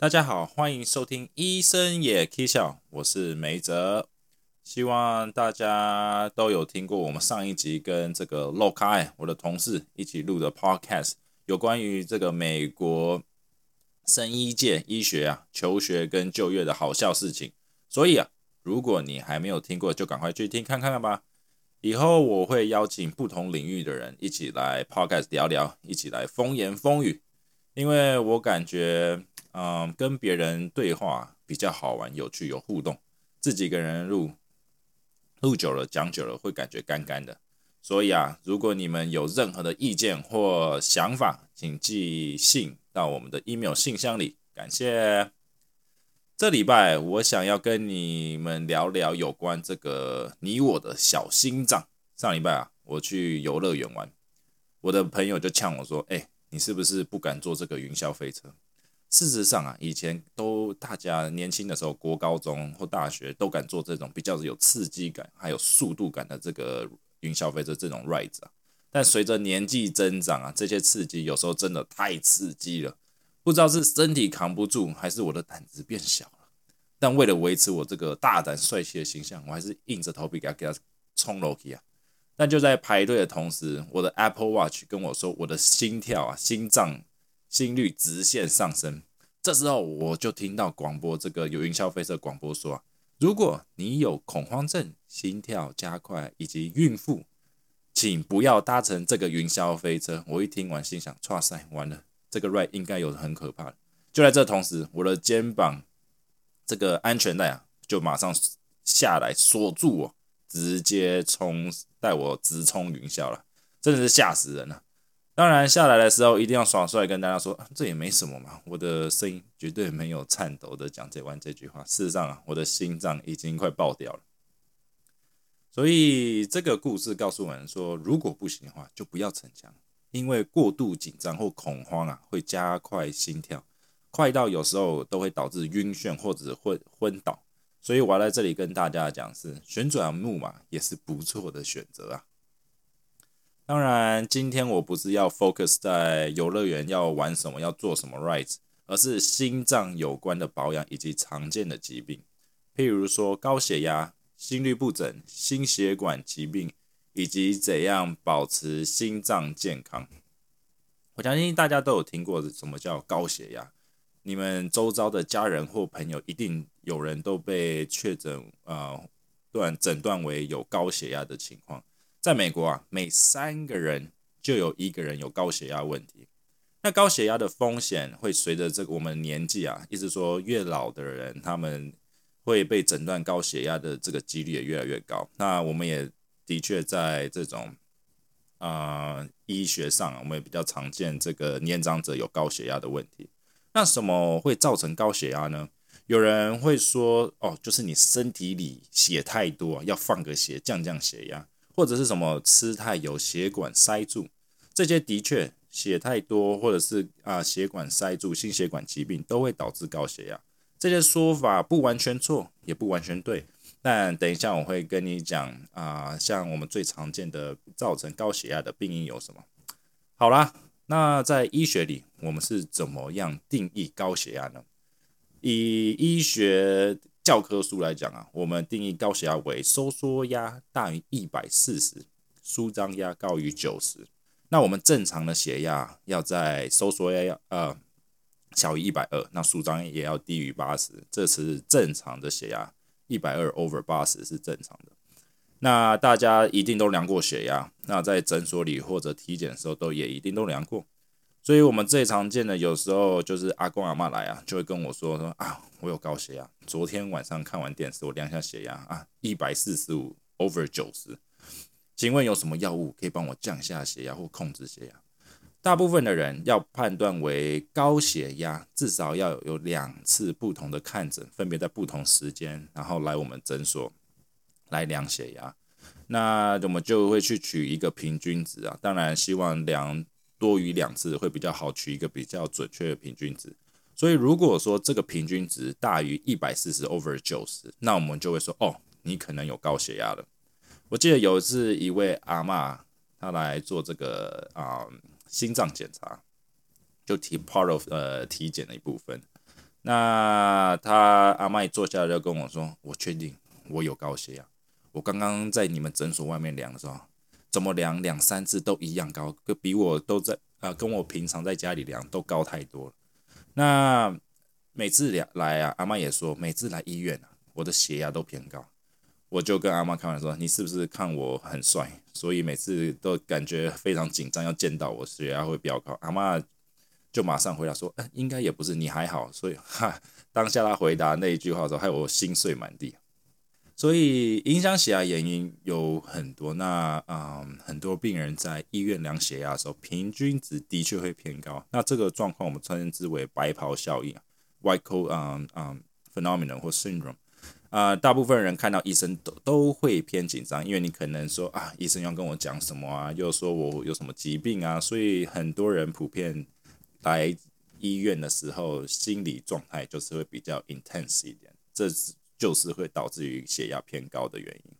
大家好，欢迎收听医生也 K 笑，我是梅泽。希望大家都有听过我们上一集跟这个 l o k a 我的同事一起录的 Podcast，有关于这个美国生医界医学啊求学跟就业的好笑事情。所以啊，如果你还没有听过，就赶快去听看看吧。以后我会邀请不同领域的人一起来 Podcast 聊聊，一起来风言风语，因为我感觉，嗯，跟别人对话比较好玩、有趣、有互动，自己一个人录。录久了，讲久了会感觉干干的，所以啊，如果你们有任何的意见或想法，请寄信到我们的 email 信箱里。感谢。这礼拜我想要跟你们聊聊有关这个你我的小心脏。上礼拜啊，我去游乐园玩，我的朋友就呛我说：“哎，你是不是不敢坐这个云霄飞车？”事实上啊，以前都大家年轻的时候，国高中或大学都敢做这种比较有刺激感还有速度感的这个云消费者这种 ride 啊。但随着年纪增长啊，这些刺激有时候真的太刺激了，不知道是身体扛不住，还是我的胆子变小了。但为了维持我这个大胆帅气的形象，我还是硬着头皮给他给他冲楼梯啊。但就在排队的同时，我的 Apple Watch 跟我说，我的心跳啊，心脏。心率直线上升，这时候我就听到广播，这个有云霄飞车广播说啊，如果你有恐慌症、心跳加快以及孕妇，请不要搭乘这个云霄飞车。我一听完，心想：哇塞，完了，这个 ride 应该有很可怕。就在这同时，我的肩膀这个安全带啊，就马上下来锁住我，直接冲带我直冲云霄了，真的是吓死人了。当然下来的时候一定要耍帅，跟大家说这也没什么嘛。我的声音绝对没有颤抖的讲这完这句话。事实上啊，我的心脏已经快爆掉了。所以这个故事告诉我们说，如果不行的话，就不要逞强，因为过度紧张或恐慌啊，会加快心跳，快到有时候都会导致晕眩或者昏昏倒。所以我要在这里跟大家讲，是旋转木马也是不错的选择啊。当然，今天我不是要 focus 在游乐园要玩什么、要做什么 rides，而是心脏有关的保养以及常见的疾病，譬如说高血压、心律不整、心血管疾病，以及怎样保持心脏健康。我相信大家都有听过什么叫高血压，你们周遭的家人或朋友一定有人都被确诊啊断诊断为有高血压的情况。在美国啊，每三个人就有一个人有高血压问题。那高血压的风险会随着这个我们年纪啊，意思说越老的人，他们会被诊断高血压的这个几率也越来越高。那我们也的确在这种啊医学上，我们也比较常见这个年长者有高血压的问题。那什么会造成高血压呢？有人会说，哦，就是你身体里血太多，要放个血降降血压。或者是什么吃太油，血管塞住，这些的确血太多，或者是啊血管塞住，心血管疾病都会导致高血压。这些说法不完全错，也不完全对。但等一下我会跟你讲啊，像我们最常见的造成高血压的病因有什么？好啦，那在医学里，我们是怎么样定义高血压呢？以医学教科书来讲啊，我们定义高血压为收缩压大于一百四十，舒张压高于九十。那我们正常的血压要在收缩压要呃小于一百二，那舒张也要低于八十，这是正常的血压。一百二 over 八十是正常的。那大家一定都量过血压，那在诊所里或者体检的时候都也一定都量过。所以，我们最常见的有时候就是阿公阿妈来啊，就会跟我说说啊，我有高血压。昨天晚上看完电视，我量下血压啊，一百四十五 over 九十。请问有什么药物可以帮我降下血压或控制血压？大部分的人要判断为高血压，至少要有两次不同的看诊，分别在不同时间，然后来我们诊所来量血压。那我们就会去取一个平均值啊，当然希望量。多于两次会比较好取一个比较准确的平均值，所以如果说这个平均值大于一百四十 over 九十，那我们就会说哦，你可能有高血压了。我记得有一次一位阿妈她来做这个啊心脏检查，就体 part of 呃体检的一部分，那他阿妈一坐下来就跟我说：“我确定我有高血压。我刚刚在你们诊所外面量的时候，怎么量两三次都一样高，比我都在啊，跟我平常在家里量都高太多。那每次量来啊，阿妈也说，每次来医院啊，我的血压都偏高。我就跟阿妈开玩笑说：你是不是看我很帅，所以每次都感觉非常紧张，要见到我血压会飙高？阿妈。”就马上回答说：“哎，应该也不是，你还好。”所以哈，当下他回答那一句话的时候，害我心碎满地。所以影响血压原因有很多。那嗯，很多病人在医院量血压的时候，平均值的确会偏高。那这个状况我们称之为白袍效应 （white coat 嗯嗯 phenomenon 或 syndrome）。啊，大部分人看到医生都都会偏紧张，因为你可能说啊，医生要跟我讲什么啊，又说我有什么疾病啊，所以很多人普遍。来医院的时候，心理状态就是会比较 intense 一点，这是就是会导致于血压偏高的原因。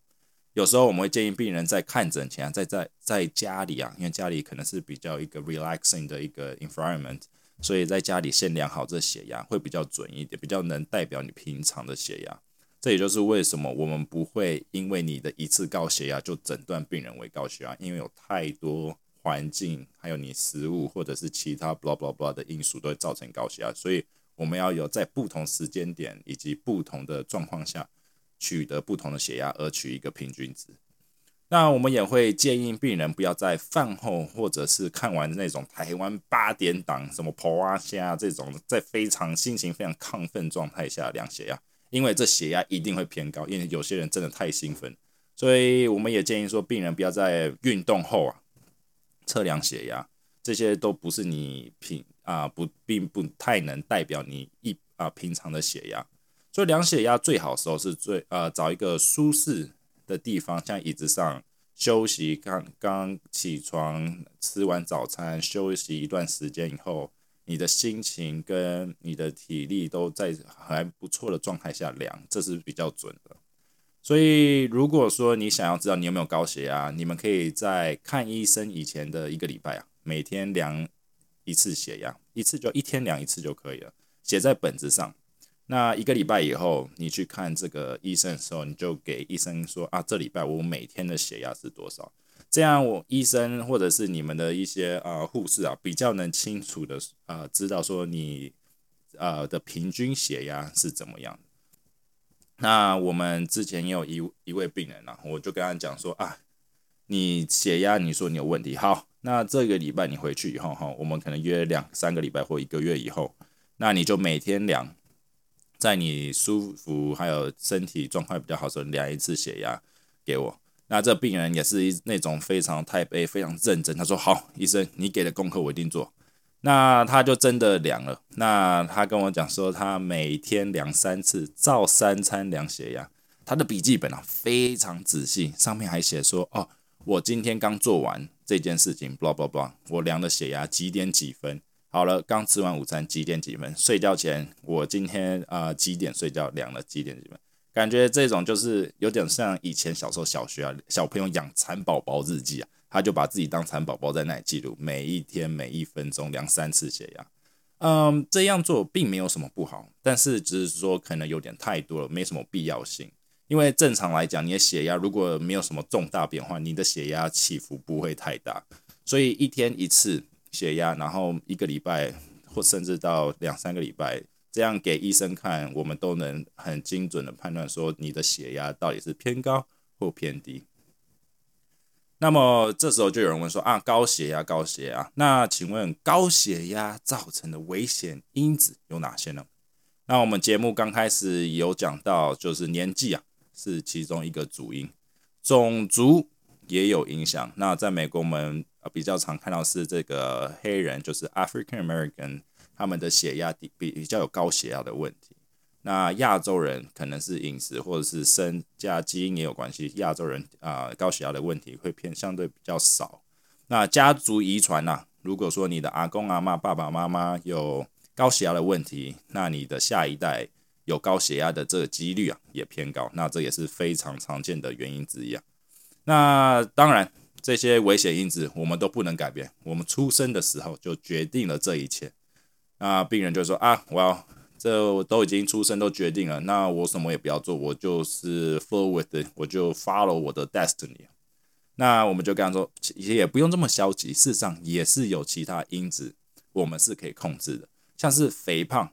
有时候我们会建议病人在看诊前，在在在家里啊，因为家里可能是比较一个 relaxing 的一个 environment，所以在家里先量好这血压会比较准一点，比较能代表你平常的血压。这也就是为什么我们不会因为你的一次高血压就诊断病人为高血压，因为有太多。环境还有你食物或者是其他 blah blah blah 的因素都会造成高血压，所以我们要有在不同时间点以及不同的状况下取得不同的血压，而取一个平均值。那我们也会建议病人不要在饭后或者是看完那种台湾八点档什么婆啊虾这种，在非常心情非常亢奋状态下量血压，因为这血压一定会偏高，因为有些人真的太兴奋，所以我们也建议说病人不要在运动后啊。测量血压，这些都不是你平啊不并不太能代表你一啊平常的血压，所以量血压最好时候是最呃找一个舒适的地方，像椅子上休息，刚刚起床吃完早餐休息一段时间以后，你的心情跟你的体力都在还不错的状态下量，这是比较准的。所以，如果说你想要知道你有没有高血压，你们可以在看医生以前的一个礼拜啊，每天量一次血压，一次就一天量一次就可以了，写在本子上。那一个礼拜以后，你去看这个医生的时候，你就给医生说啊，这礼拜我每天的血压是多少？这样我医生或者是你们的一些啊护士啊，比较能清楚的啊知道说你呃的平均血压是怎么样。那我们之前也有一一位病人啊，我就跟他讲说啊，你血压你说你有问题，好，那这个礼拜你回去以后哈，我们可能约两三个礼拜或一个月以后，那你就每天量，在你舒服还有身体状况比较好时候量一次血压给我。那这病人也是一那种非常太悲、非常认真，他说好，医生你给的功课我一定做。那他就真的量了。那他跟我讲说，他每天量三次，照三餐量血压。他的笔记本啊非常仔细，上面还写说，哦，我今天刚做完这件事情，blah blah blah，我量的血压几点几分？好了，刚吃完午餐几点几分？睡觉前我今天啊几点睡觉？量了几点几分？感觉这种就是有点像以前小时候小学啊，小朋友养蚕宝宝日记啊。他就把自己当蚕宝宝在那里记录，每一天每一分钟量三次血压。嗯，这样做并没有什么不好，但是只是说可能有点太多了，没什么必要性。因为正常来讲，你的血压如果没有什么重大变化，你的血压起伏不会太大。所以一天一次血压，然后一个礼拜或甚至到两三个礼拜，这样给医生看，我们都能很精准的判断说你的血压到底是偏高或偏低。那么这时候就有人问说啊，高血压，高血压，那请问高血压造成的危险因子有哪些呢？那我们节目刚开始有讲到，就是年纪啊是其中一个主因，种族也有影响。那在美国我们比较常看到是这个黑人，就是 African American，他们的血压比比较有高血压的问题。那亚洲人可能是饮食或者是生加基因也有关系，亚洲人啊高血压的问题会偏相对比较少。那家族遗传呐，如果说你的阿公阿妈、爸爸妈妈有高血压的问题，那你的下一代有高血压的这个几率啊也偏高。那这也是非常常见的原因之一啊。那当然这些危险因子我们都不能改变，我们出生的时候就决定了这一切。那病人就说啊，我要。这我都已经出生都决定了，那我什么也不要做，我就是 flow with 我就 follow 我的 destiny。那我们就跟他说，也不用这么消极，事实上也是有其他因子，我们是可以控制的，像是肥胖、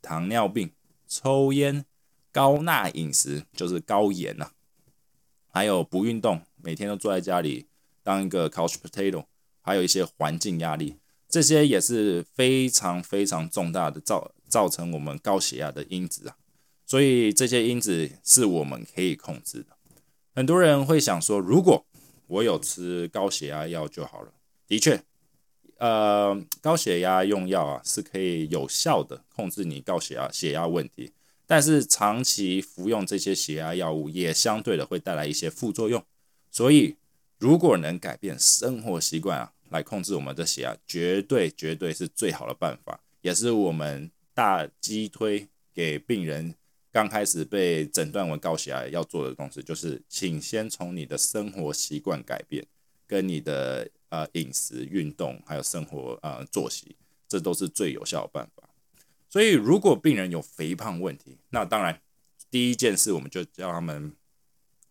糖尿病、抽烟、高钠饮食，就是高盐呐，还有不运动，每天都坐在家里当一个 couch potato，还有一些环境压力，这些也是非常非常重大的造造成我们高血压的因子啊。所以这些因子是我们可以控制的。很多人会想说，如果我有吃高血压药就好了。的确，呃，高血压用药啊是可以有效的控制你高血压血压问题，但是长期服用这些血压药物也相对的会带来一些副作用。所以，如果能改变生活习惯啊，来控制我们的血压，绝对绝对是最好的办法，也是我们大击推给病人。刚开始被诊断为高血压要做的东西，就是请先从你的生活习惯改变，跟你的呃饮食、运动，还有生活呃作息，这都是最有效的办法。所以，如果病人有肥胖问题，那当然第一件事我们就叫他们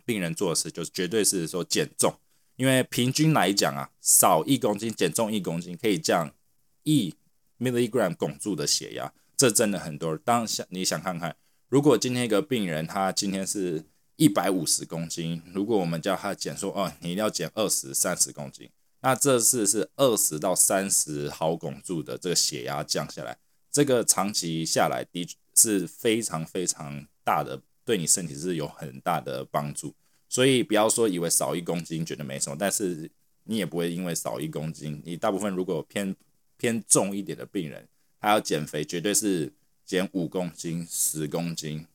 病人做的事，就是绝对是说减重，因为平均来讲啊，少一公斤减重一公斤可以降一 milligram 汞柱的血压，这真的很多。当想你想看看。如果今天一个病人他今天是一百五十公斤，如果我们叫他减说哦，你一定要减二十三十公斤，那这次是二十到三十毫汞柱的这个血压降下来，这个长期下来的是非常非常大的，对你身体是有很大的帮助。所以不要说以为少一公斤觉得没什么，但是你也不会因为少一公斤，你大部分如果偏偏重一点的病人，他要减肥绝对是。减五公斤、十公斤，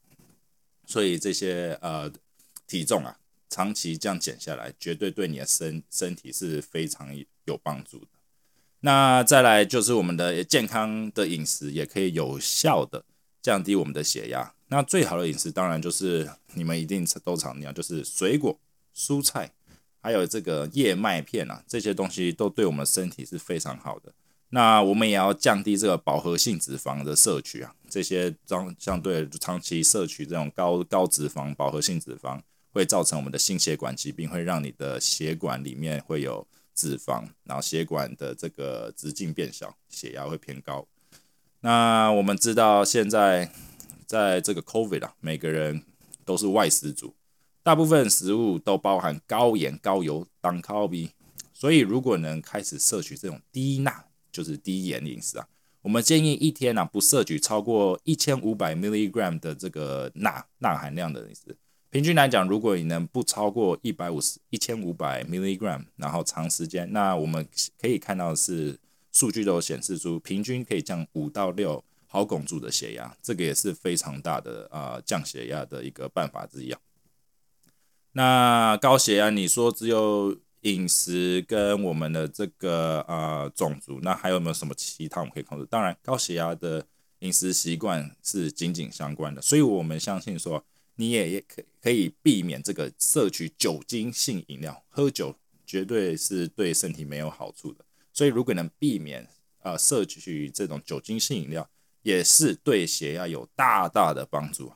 所以这些呃体重啊，长期这样减下来，绝对对你的身身体是非常有帮助的。那再来就是我们的健康的饮食，也可以有效的降低我们的血压。那最好的饮食当然就是你们一定都常讲，就是水果、蔬菜，还有这个燕麦片啊，这些东西都对我们身体是非常好的。那我们也要降低这个饱和性脂肪的摄取啊，这些相相对长期摄取这种高高脂肪饱和性脂肪，会造成我们的心血管疾病，会让你的血管里面会有脂肪，然后血管的这个直径变小，血压会偏高。那我们知道现在在这个 COVID 啊，每个人都是外食族，大部分食物都包含高盐、高油当 c 比，所以如果能开始摄取这种低钠。就是低盐饮食啊，我们建议一天呢不摄取超过一千五百 milligram 的这个钠钠含量的饮食。平均来讲，如果你能不超过一百五十一千五百 milligram，然后长时间，那我们可以看到是数据都显示出平均可以降五到六毫汞柱的血压，这个也是非常大的啊降血压的一个办法之一。那高血压，你说只有？饮食跟我们的这个呃种族，那还有没有什么其他我们可以控制？当然，高血压的饮食习惯是紧紧相关的，所以我们相信说，你也也可可以避免这个摄取酒精性饮料，喝酒绝对是对身体没有好处的。所以如果能避免呃摄取这种酒精性饮料，也是对血压有大大的帮助。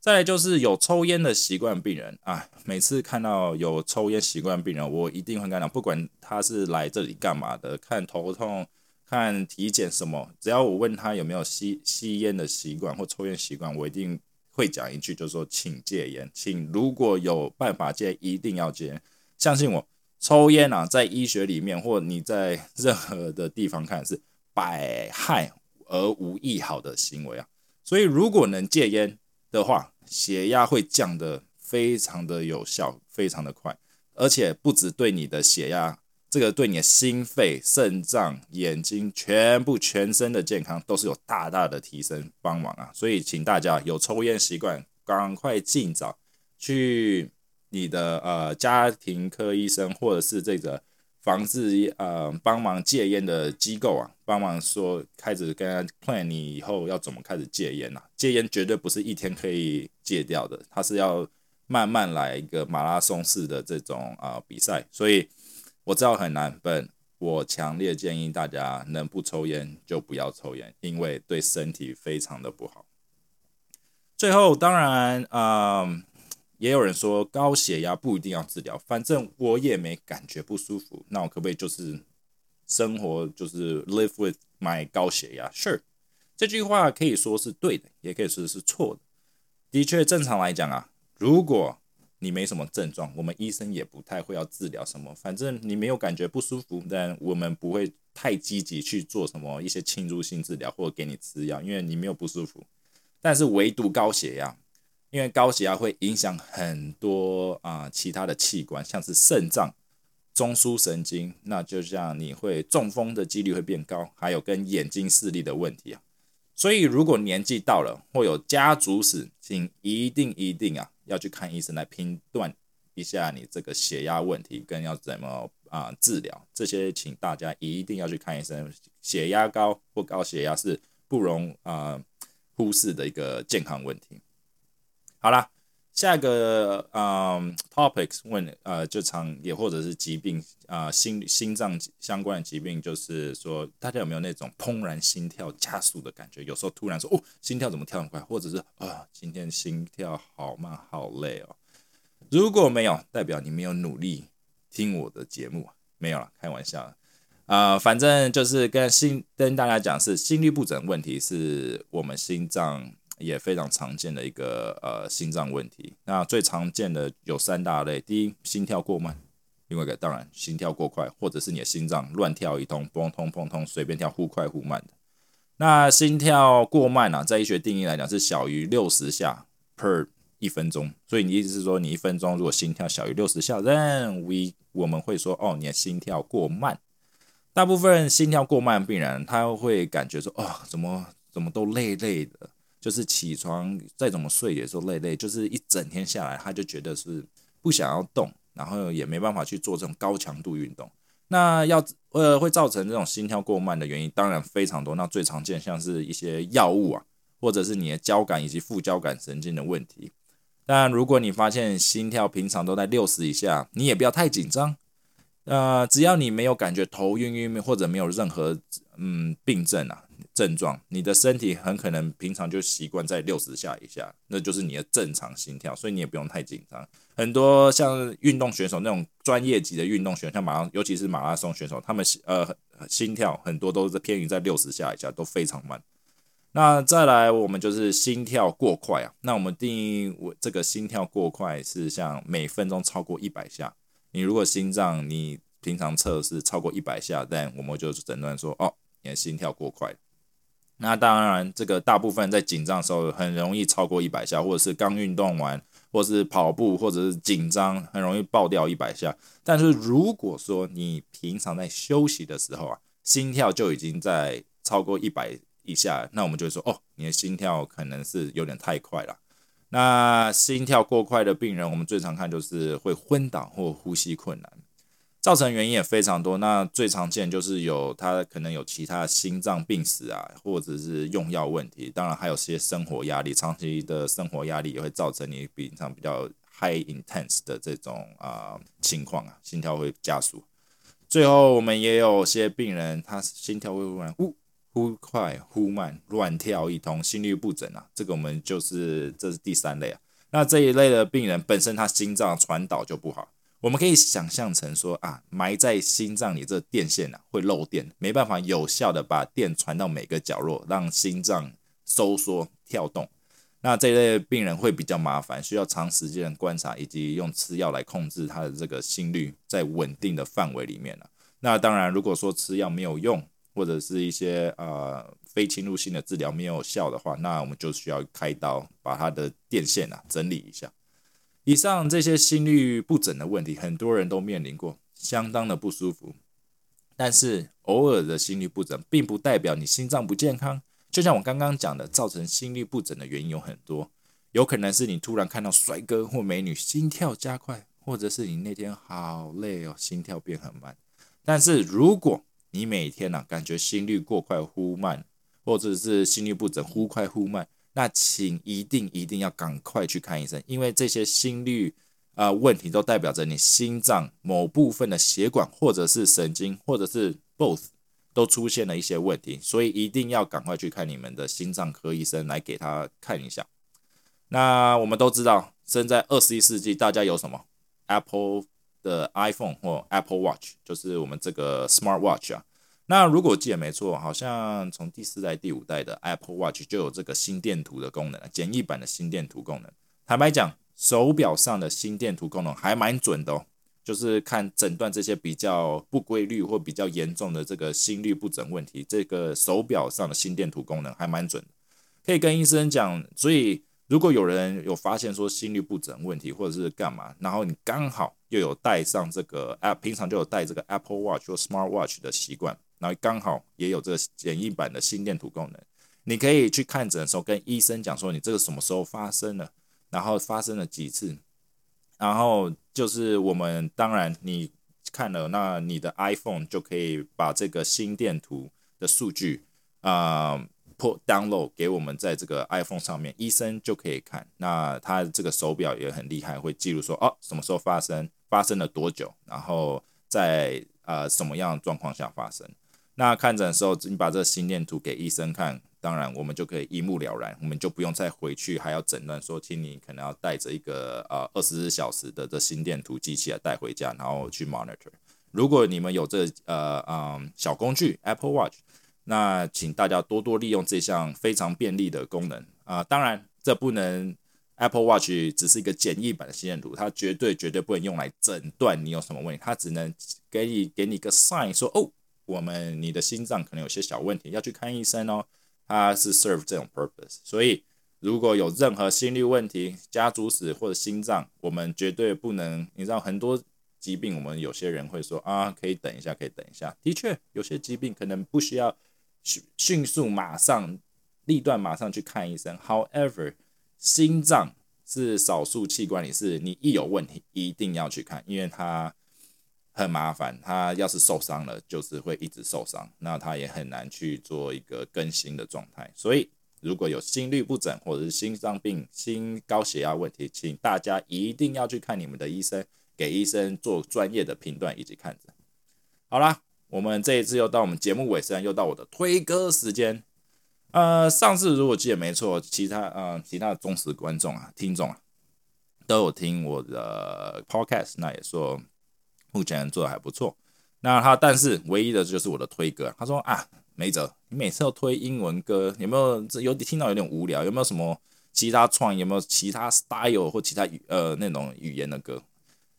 再来就是有抽烟的习惯病人啊，每次看到有抽烟习惯病人，我一定会跟他讲，不管他是来这里干嘛的，看头痛、看体检什么，只要我问他有没有吸吸烟的习惯或抽烟习惯，我一定会讲一句，就是说请戒烟，请如果有办法戒，一定要戒。相信我，抽烟啊，在医学里面或你在 任何的地方看是百害而无一好的行为啊，所以如果能戒烟的话，血压会降得非常的有效，非常的快，而且不止对你的血压，这个对你的心肺、肾脏、眼睛，全部全身的健康都是有大大的提升帮忙啊！所以请大家有抽烟习惯，赶快尽早去你的呃家庭科医生或者是这个。防治呃帮忙戒烟的机构啊，帮忙说开始跟 plan 你以后要怎么开始戒烟呐？戒烟绝对不是一天可以戒掉的，它是要慢慢来一个马拉松式的这种啊比赛，所以我知道很难，但我强烈建议大家能不抽烟就不要抽烟，因为对身体非常的不好。最后，当然，嗯，也有人说高血压不一定要治疗，反正我也没感觉不舒服，那我可不可以就是生活就是 live with my 高血压？Sure，这句话可以说是对的，也可以说是错的。的确，正常来讲啊，如果你没什么症状，我们医生也不太会要治疗什么。反正你没有感觉不舒服，但我们不会太积极去做什么一些侵入性治疗或者给你吃药，因为你没有不舒服。但是唯独高血压，因为高血压会影响很多啊其他的器官，像是肾脏、中枢神经，那就像你会中风的几率会变高，还有跟眼睛视力的问题啊。所以如果年纪到了或有家族史，请一定一定啊。要去看医生来拼断一下你这个血压问题，跟要怎么啊治疗这些，请大家一定要去看医生。血压高或高血压是不容啊忽视的一个健康问题。好啦。下一个嗯，topics 问呃，就常也或者是疾病啊，心心脏相关的疾病，就是说大家有没有那种怦然心跳加速的感觉？有时候突然说哦，心跳怎么跳很快，或者是啊，今天心跳好慢好累哦。如果没有，代表你没有努力听我的节目，没有了，开玩笑啊，反正就是跟心跟大家讲是心律不整问题，是我们心脏。也非常常见的一个呃心脏问题。那最常见的有三大类：第一，心跳过慢；另外一个当然心跳过快，或者是你的心脏乱跳一通，砰通砰通，随便跳，忽快忽慢的。那心跳过慢呢，在医学定义来讲是小于六十下 per 一分钟。所以你意思是说，你一分钟如果心跳小于六十下，then we 我们会说哦，你的心跳过慢。大部分心跳过慢病人他会感觉说，哦，怎么怎么都累累的。就是起床再怎么睡也说累累，就是一整天下来他就觉得是不想要动，然后也没办法去做这种高强度运动。那要呃会造成这种心跳过慢的原因当然非常多，那最常见像是一些药物啊，或者是你的交感以及副交感神经的问题。当然，如果你发现心跳平常都在六十以下，你也不要太紧张。呃，只要你没有感觉头晕晕或者没有任何嗯病症啊。症状，你的身体很可能平常就习惯在六十下以下，那就是你的正常心跳，所以你也不用太紧张。很多像运动选手那种专业级的运动选手，像马拉，尤其是马拉松选手，他们呃心跳很多都是偏于在六十下以下，都非常慢。那再来，我们就是心跳过快啊。那我们定义我这个心跳过快是像每分钟超过一百下。你如果心脏你平常测试超过一百下，但我们就诊断说哦，你的心跳过快。那当然，这个大部分在紧张的时候很容易超过一百下，或者是刚运动完，或是跑步，或者是紧张，很容易爆掉一百下。但是如果说你平常在休息的时候啊，心跳就已经在超过一百以下，那我们就会说，哦，你的心跳可能是有点太快了。那心跳过快的病人，我们最常看就是会昏倒或呼吸困难。造成原因也非常多，那最常见就是有他可能有其他心脏病史啊，或者是用药问题，当然还有些生活压力，长期的生活压力也会造成你平常比较 high intense 的这种啊情况啊，心跳会加速。最后我们也有些病人，他心跳会忽然忽忽快忽慢，乱跳一通，心律不整啊，这个我们就是这是第三类啊。那这一类的病人本身他心脏传导就不好。我们可以想象成说啊，埋在心脏里这电线啊会漏电，没办法有效的把电传到每个角落，让心脏收缩跳动。那这类病人会比较麻烦，需要长时间的观察以及用吃药来控制他的这个心率在稳定的范围里面了。那当然，如果说吃药没有用，或者是一些呃非侵入性的治疗没有效的话，那我们就需要开刀把他的电线啊整理一下。以上这些心率不整的问题，很多人都面临过，相当的不舒服。但是偶尔的心率不整，并不代表你心脏不健康。就像我刚刚讲的，造成心率不整的原因有很多，有可能是你突然看到帅哥或美女，心跳加快，或者是你那天好累哦，心跳变很慢。但是如果你每天呢感觉心率过快忽慢，或者是心率不整忽快忽慢，那请一定一定要赶快去看医生，因为这些心率呃问题，都代表着你心脏某部分的血管或者是神经或者是 both 都出现了一些问题，所以一定要赶快去看你们的心脏科医生来给他看一下。那我们都知道，生在二十一世纪，大家有什么 Apple 的 iPhone 或 Apple Watch，就是我们这个 Smart Watch 啊。那如果记得没错，好像从第四代、第五代的 Apple Watch 就有这个心电图的功能，简易版的心电图功能。坦白讲，手表上的心电图功能还蛮准的哦，就是看诊断这些比较不规律或比较严重的这个心率不整问题，这个手表上的心电图功能还蛮准，可以跟医生讲。所以。如果有人有发现说心率不整问题，或者是干嘛，然后你刚好又有带上这个 App，平常就有带这个 Apple Watch 或 Smart Watch 的习惯，然后刚好也有这个简易版的心电图功能，你可以去看诊的时候跟医生讲说你这个什么时候发生了，然后发生了几次，然后就是我们当然你看了，那你的 iPhone 就可以把这个心电图的数据啊 put。download 给我们在这个 iPhone 上面，医生就可以看。那他这个手表也很厉害，会记录说哦什么时候发生，发生了多久，然后在呃什么样的状况下发生。那看诊的时候，你把这个心电图给医生看，当然我们就可以一目了然，我们就不用再回去还要诊断说，请你可能要带着一个呃二十四小时的这心电图机器来带回家，然后去 monitor。如果你们有这呃嗯小工具 Apple Watch。那请大家多多利用这项非常便利的功能啊！当然，这不能 Apple Watch 只是一个简易版的心电图，它绝对绝对不能用来诊断你有什么问题，它只能给你给你个 sign 说哦，我们你的心脏可能有些小问题，要去看医生哦。它是 serve 这种 purpose，所以如果有任何心率问题、家族史或者心脏，我们绝对不能。你知道很多疾病，我们有些人会说啊，可以等一下，可以等一下。的确，有些疾病可能不需要。迅迅速马上立断马上去看医生。However，心脏是少数器官里是你一有问题一定要去看，因为它很麻烦。他要是受伤了，就是会一直受伤，那他也很难去做一个更新的状态。所以，如果有心律不整或者是心脏病、心高血压问题，请大家一定要去看你们的医生，给医生做专业的评断以及看诊。好啦。我们这一次又到我们节目尾声，又到我的推歌时间。呃，上次如果记得没错，其他呃其他的忠实观众啊、听众啊，都有听我的 podcast，那也说目前做的还不错。那他但是唯一的就是我的推歌，他说啊，没辙，你每次都推英文歌，有没有这有听到有点无聊？有没有什么其他创意？有没有其他 style 或其他语呃那种语言的歌？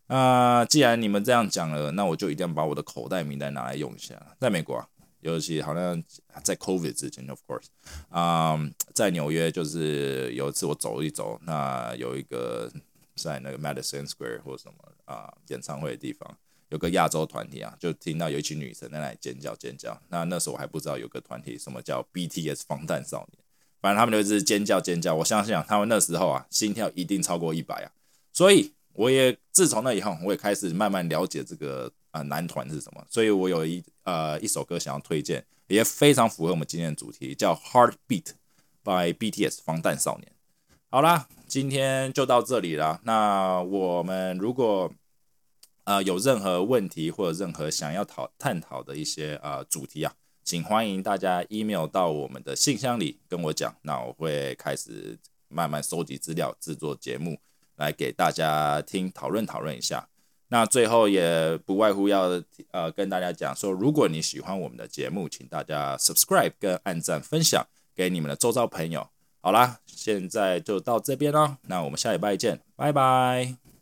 啊，既然你们这样讲了，那我就一定要把我的口袋名单拿来用一下。在美国啊，尤其好像在 COVID 之前，of course，啊，在纽约就是有一次我走一走，那有一个在那个 Madison Square 或者什么啊演唱会的地方，有个亚洲团体啊，就听到有一群女生在那里尖叫尖叫。那那时候我还不知道有个团体什么叫 BTS 防弹少年，反正他们就是尖叫尖叫。我相信啊，他们那时候啊心跳一定超过一百啊，所以。我也自从那以后，我也开始慢慢了解这个啊男团是什么，所以我有一呃一首歌想要推荐，也非常符合我们今天的主题，叫《Heartbeat》by BTS 防弹少年。好啦，今天就到这里了。那我们如果呃有任何问题或者任何想要讨探讨的一些呃主题啊，请欢迎大家 email 到我们的信箱里跟我讲，那我会开始慢慢收集资料，制作节目。来给大家听讨论讨论一下，那最后也不外乎要呃跟大家讲说，如果你喜欢我们的节目，请大家 subscribe 跟按赞分享给你们的周遭朋友。好啦，现在就到这边喽，那我们下礼拜见，拜拜。